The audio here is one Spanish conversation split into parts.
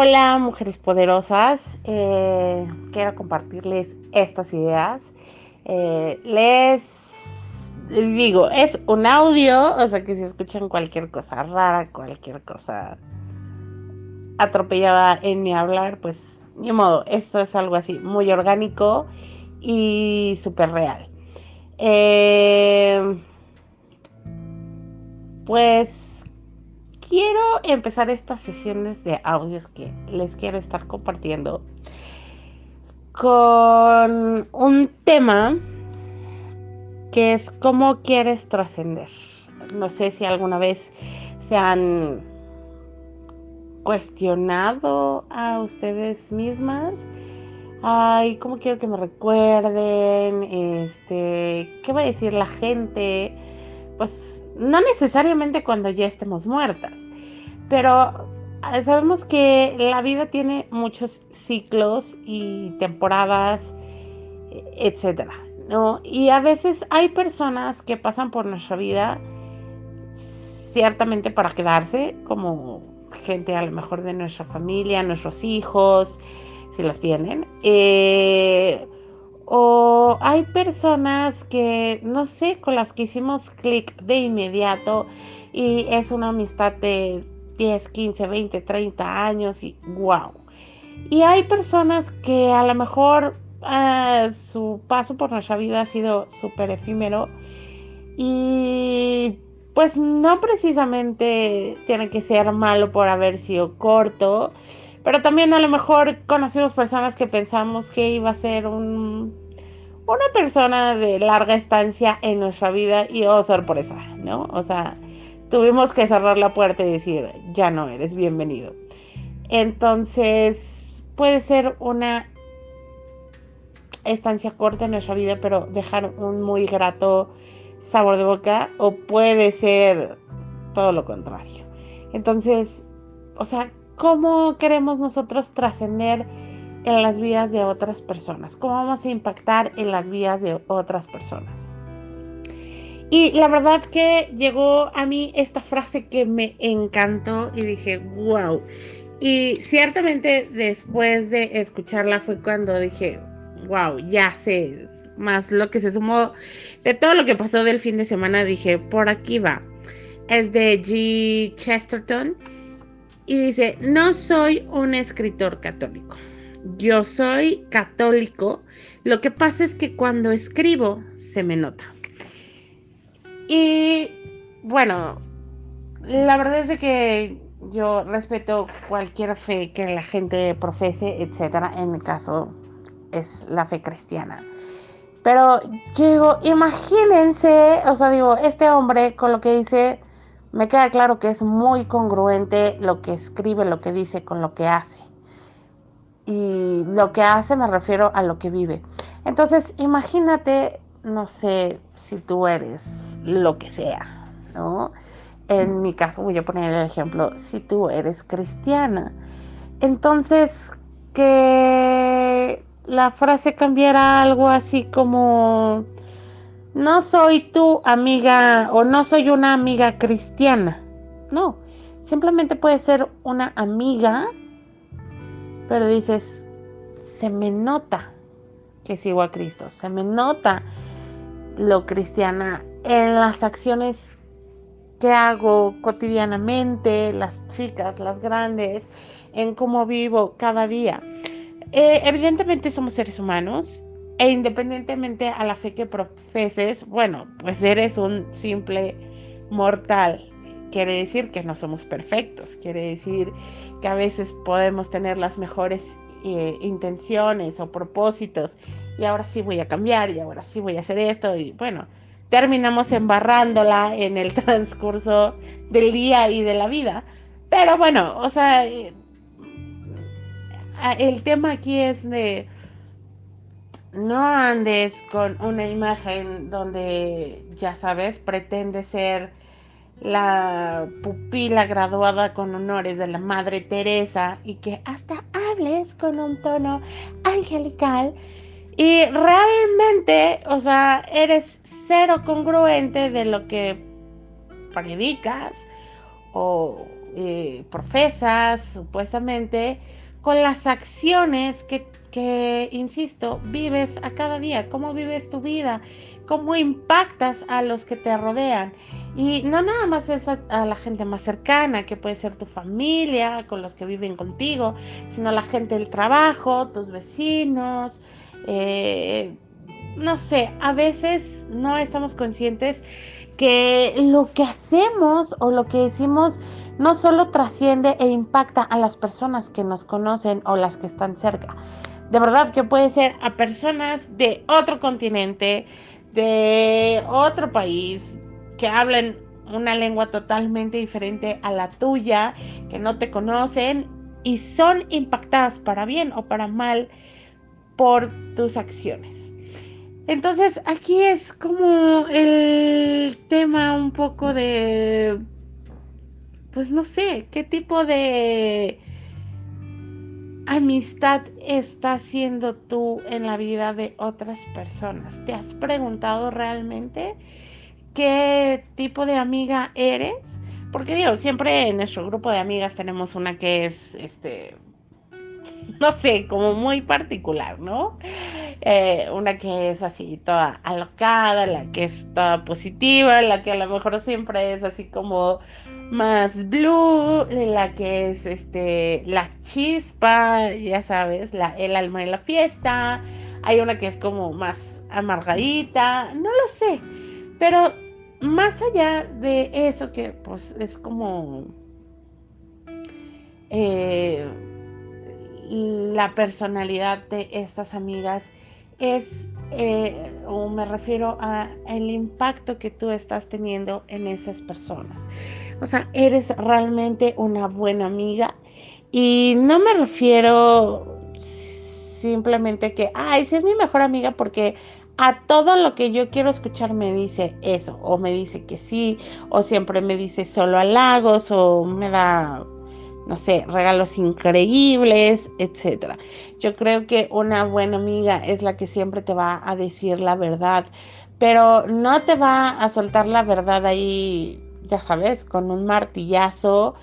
Hola mujeres poderosas, eh, quiero compartirles estas ideas. Eh, les digo, es un audio, o sea que si escuchan cualquier cosa rara, cualquier cosa atropellada en mi hablar, pues ni modo, esto es algo así muy orgánico y súper real. Eh, pues quiero empezar estas sesiones de audios que les quiero estar compartiendo con un tema que es cómo quieres trascender. No sé si alguna vez se han cuestionado a ustedes mismas. Ay, ¿cómo quiero que me recuerden? Este, ¿qué va a decir la gente? Pues no necesariamente cuando ya estemos muertas, pero eh, sabemos que la vida tiene muchos ciclos y temporadas, etcétera, ¿no? Y a veces hay personas que pasan por nuestra vida ciertamente para quedarse, como gente a lo mejor de nuestra familia, nuestros hijos, si los tienen. Eh, o hay personas que, no sé, con las que hicimos clic de inmediato y es una amistad de 10, 15, 20, 30 años y wow. Y hay personas que a lo mejor ah, su paso por nuestra vida ha sido súper efímero y pues no precisamente tiene que ser malo por haber sido corto pero también a lo mejor conocimos personas que pensamos que iba a ser un, una persona de larga estancia en nuestra vida y oh sorpresa, ¿no? O sea, tuvimos que cerrar la puerta y decir, ya no eres bienvenido. Entonces, puede ser una estancia corta en nuestra vida, pero dejar un muy grato sabor de boca, o puede ser todo lo contrario. Entonces, o sea, cómo queremos nosotros trascender en las vidas de otras personas, cómo vamos a impactar en las vidas de otras personas. Y la verdad que llegó a mí esta frase que me encantó y dije, wow. Y ciertamente después de escucharla fue cuando dije, wow, ya sé más lo que se sumó de todo lo que pasó del fin de semana, dije, por aquí va. Es de G. Chesterton y dice, no soy un escritor católico. Yo soy católico. Lo que pasa es que cuando escribo se me nota. Y bueno, la verdad es que yo respeto cualquier fe que la gente profese, etcétera. En mi caso es la fe cristiana. Pero yo digo, imagínense, o sea, digo, este hombre con lo que dice me queda claro que es muy congruente lo que escribe, lo que dice con lo que hace. Y lo que hace me refiero a lo que vive. Entonces, imagínate, no sé si tú eres lo que sea, ¿no? En mi caso voy a poner el ejemplo, si tú eres cristiana. Entonces, que la frase cambiara algo así como no soy tu amiga o no soy una amiga cristiana. No, simplemente puede ser una amiga, pero dices, se me nota que sigo a Cristo, se me nota lo cristiana en las acciones que hago cotidianamente, las chicas, las grandes, en cómo vivo cada día. Eh, evidentemente somos seres humanos e independientemente a la fe que profeses, bueno, pues eres un simple mortal. Quiere decir que no somos perfectos, quiere decir que a veces podemos tener las mejores eh, intenciones o propósitos y ahora sí voy a cambiar y ahora sí voy a hacer esto y bueno, terminamos embarrándola en el transcurso del día y de la vida. Pero bueno, o sea, eh, el tema aquí es de no andes con una imagen donde, ya sabes, pretende ser la pupila graduada con honores de la Madre Teresa y que hasta hables con un tono angelical y realmente, o sea, eres cero congruente de lo que predicas o eh, profesas, supuestamente, con las acciones que, que, insisto, vives a cada día, cómo vives tu vida, cómo impactas a los que te rodean. Y no nada más es a, la gente más cercana, que puede ser tu familia, con los que viven contigo, sino la gente del trabajo, tus vecinos. Eh, no sé, a veces no estamos conscientes que lo que hacemos o lo que decimos no solo trasciende e impacta a las personas que nos conocen o las que están cerca. De verdad que puede ser a personas de otro continente, de otro país, que hablan una lengua totalmente diferente a la tuya, que no te conocen y son impactadas para bien o para mal por tus acciones. Entonces aquí es como el tema un poco de pues no sé, qué tipo de amistad estás haciendo tú en la vida de otras personas. ¿Te has preguntado realmente qué tipo de amiga eres? Porque digo, siempre en nuestro grupo de amigas tenemos una que es, este, no sé, como muy particular, ¿no? Eh, una que es así toda alocada, la que es toda positiva, la que a lo mejor siempre es así como más blue, la que es este la chispa, ya sabes, la, el alma de la fiesta. Hay una que es como más amargadita, no lo sé, pero más allá de eso que pues es como eh, la personalidad de estas amigas es eh, o me refiero a el impacto que tú estás teniendo en esas personas. O sea, eres realmente una buena amiga y no me refiero simplemente que, ay, si es mi mejor amiga porque a todo lo que yo quiero escuchar me dice eso, o me dice que sí, o siempre me dice solo halagos, o me da no sé, regalos increíbles, etcétera. Yo creo que una buena amiga es la que siempre te va a decir la verdad, pero no te va a soltar la verdad ahí, ya sabes, con un martillazo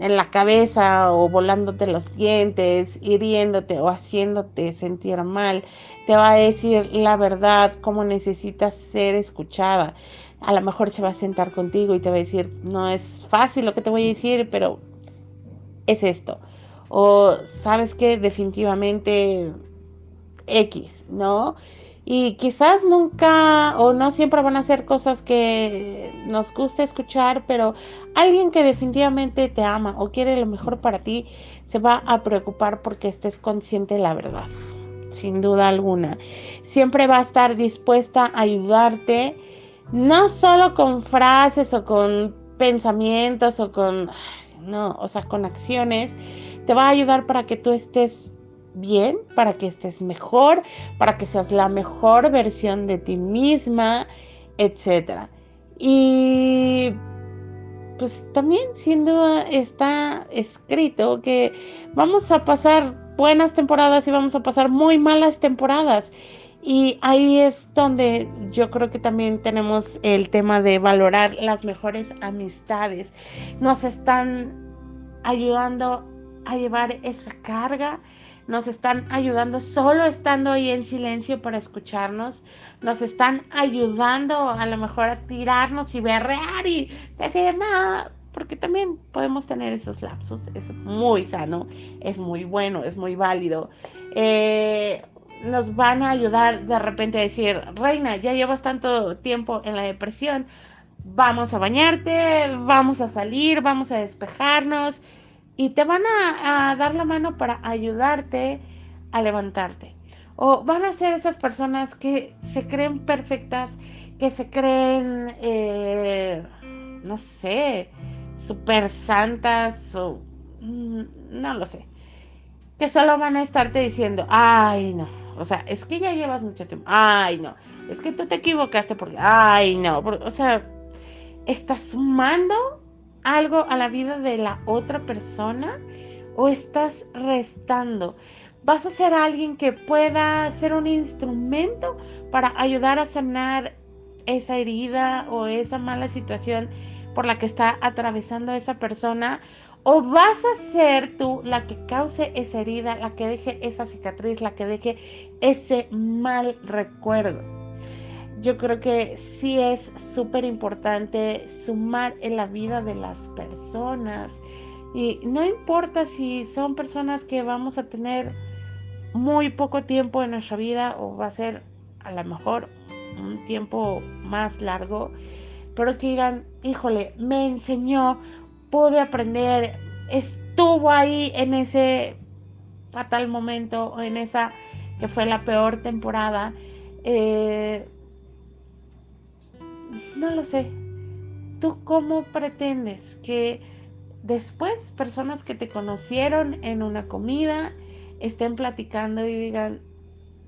en la cabeza o volándote los dientes, hiriéndote o haciéndote sentir mal. Te va a decir la verdad, cómo necesitas ser escuchada. A lo mejor se va a sentar contigo y te va a decir, no es fácil lo que te voy a decir, pero es esto. O sabes que definitivamente X, ¿no? Y quizás nunca o no siempre van a ser cosas que nos guste escuchar, pero alguien que definitivamente te ama o quiere lo mejor para ti se va a preocupar porque estés consciente de la verdad, sin duda alguna. Siempre va a estar dispuesta a ayudarte, no solo con frases o con pensamientos o con no, o sea, con acciones, te va a ayudar para que tú estés bien, para que estés mejor, para que seas la mejor versión de ti misma, etcétera. Y pues también sin duda está escrito que vamos a pasar buenas temporadas y vamos a pasar muy malas temporadas. Y ahí es donde yo creo que también tenemos el tema de valorar las mejores amistades. Nos están ayudando a llevar esa carga, nos están ayudando solo estando ahí en silencio para escucharnos, nos están ayudando a lo mejor a tirarnos y berrear y decir nada, porque también podemos tener esos lapsos, es muy sano, es muy bueno, es muy válido. Eh, nos van a ayudar de repente a decir, Reina, ya llevas tanto tiempo en la depresión, vamos a bañarte, vamos a salir, vamos a despejarnos y te van a, dar la mano para ayudarte a levantarte. O van a ser esas personas que se creen perfectas, que se creen, eh, no sé, super santas o mm, no lo sé. Que solo van a estarte diciendo, ay no, o sea, es que ya llevas mucho tiempo. Ay, no. Es que tú te equivocaste porque, ay, no. o sea, ¿estás sumando algo a la vida de la otra persona o estás restando? ¿Vas a ser alguien que pueda ser un instrumento para ayudar a sanar esa herida o esa mala situación por la que está atravesando esa persona o vas a ser tú la que cause esa herida, la que deje esa cicatriz, la que deje ese mal recuerdo. Yo creo que sí es súper importante sumar en la vida de las personas. Y no importa si son personas que vamos a tener muy poco tiempo en nuestra vida o va a ser a lo mejor un tiempo más largo, pero que digan, híjole, me enseñó pude aprender, estuvo ahí en ese fatal momento, en esa que fue la peor temporada. Eh, no lo sé. ¿Tú cómo pretendes que después personas que te conocieron en una comida estén platicando y digan,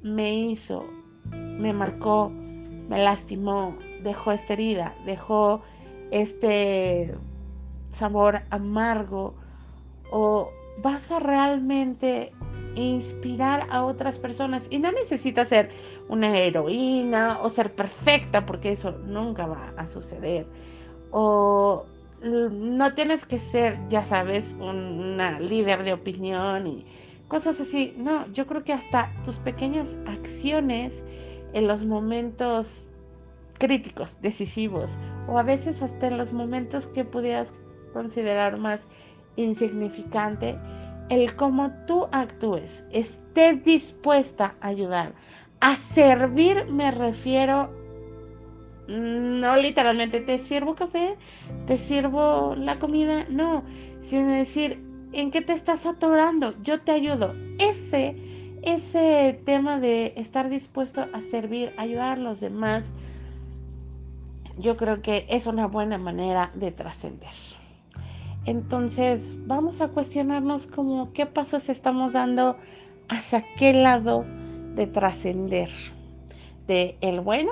me hizo, me marcó, me lastimó, dejó esta herida, dejó este sabor amargo o vas a realmente inspirar a otras personas y no necesitas ser una heroína o ser perfecta porque eso nunca va a suceder. O no tienes que ser ya sabes una líder de opinión y cosas así. No yo creo que hasta tus pequeñas acciones en los momentos críticos decisivos o a veces hasta en los momentos que pudieras considerar más insignificante, el cómo tú actúes, estés dispuesta a ayudar. A servir me refiero, no literalmente te sirvo café, te sirvo la comida, no, sino decir, ¿en qué te estás atorando? Yo te ayudo. Ese, ese tema de estar dispuesto a servir, ayudar a los demás, yo creo que es una buena manera de trascender. Entonces vamos a cuestionarnos como qué pasos estamos dando hacia qué lado de trascender, de el bueno,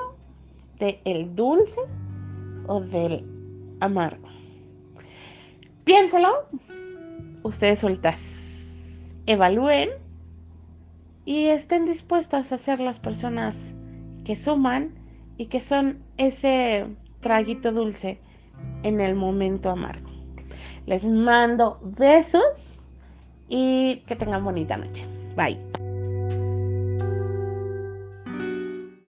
de el dulce o del amargo. Piénselo, ustedes sueltas, evalúen y estén dispuestas a ser las personas que suman y que son ese traguito dulce en el momento amargo. Les mando besos y que tengan bonita noche. Bye.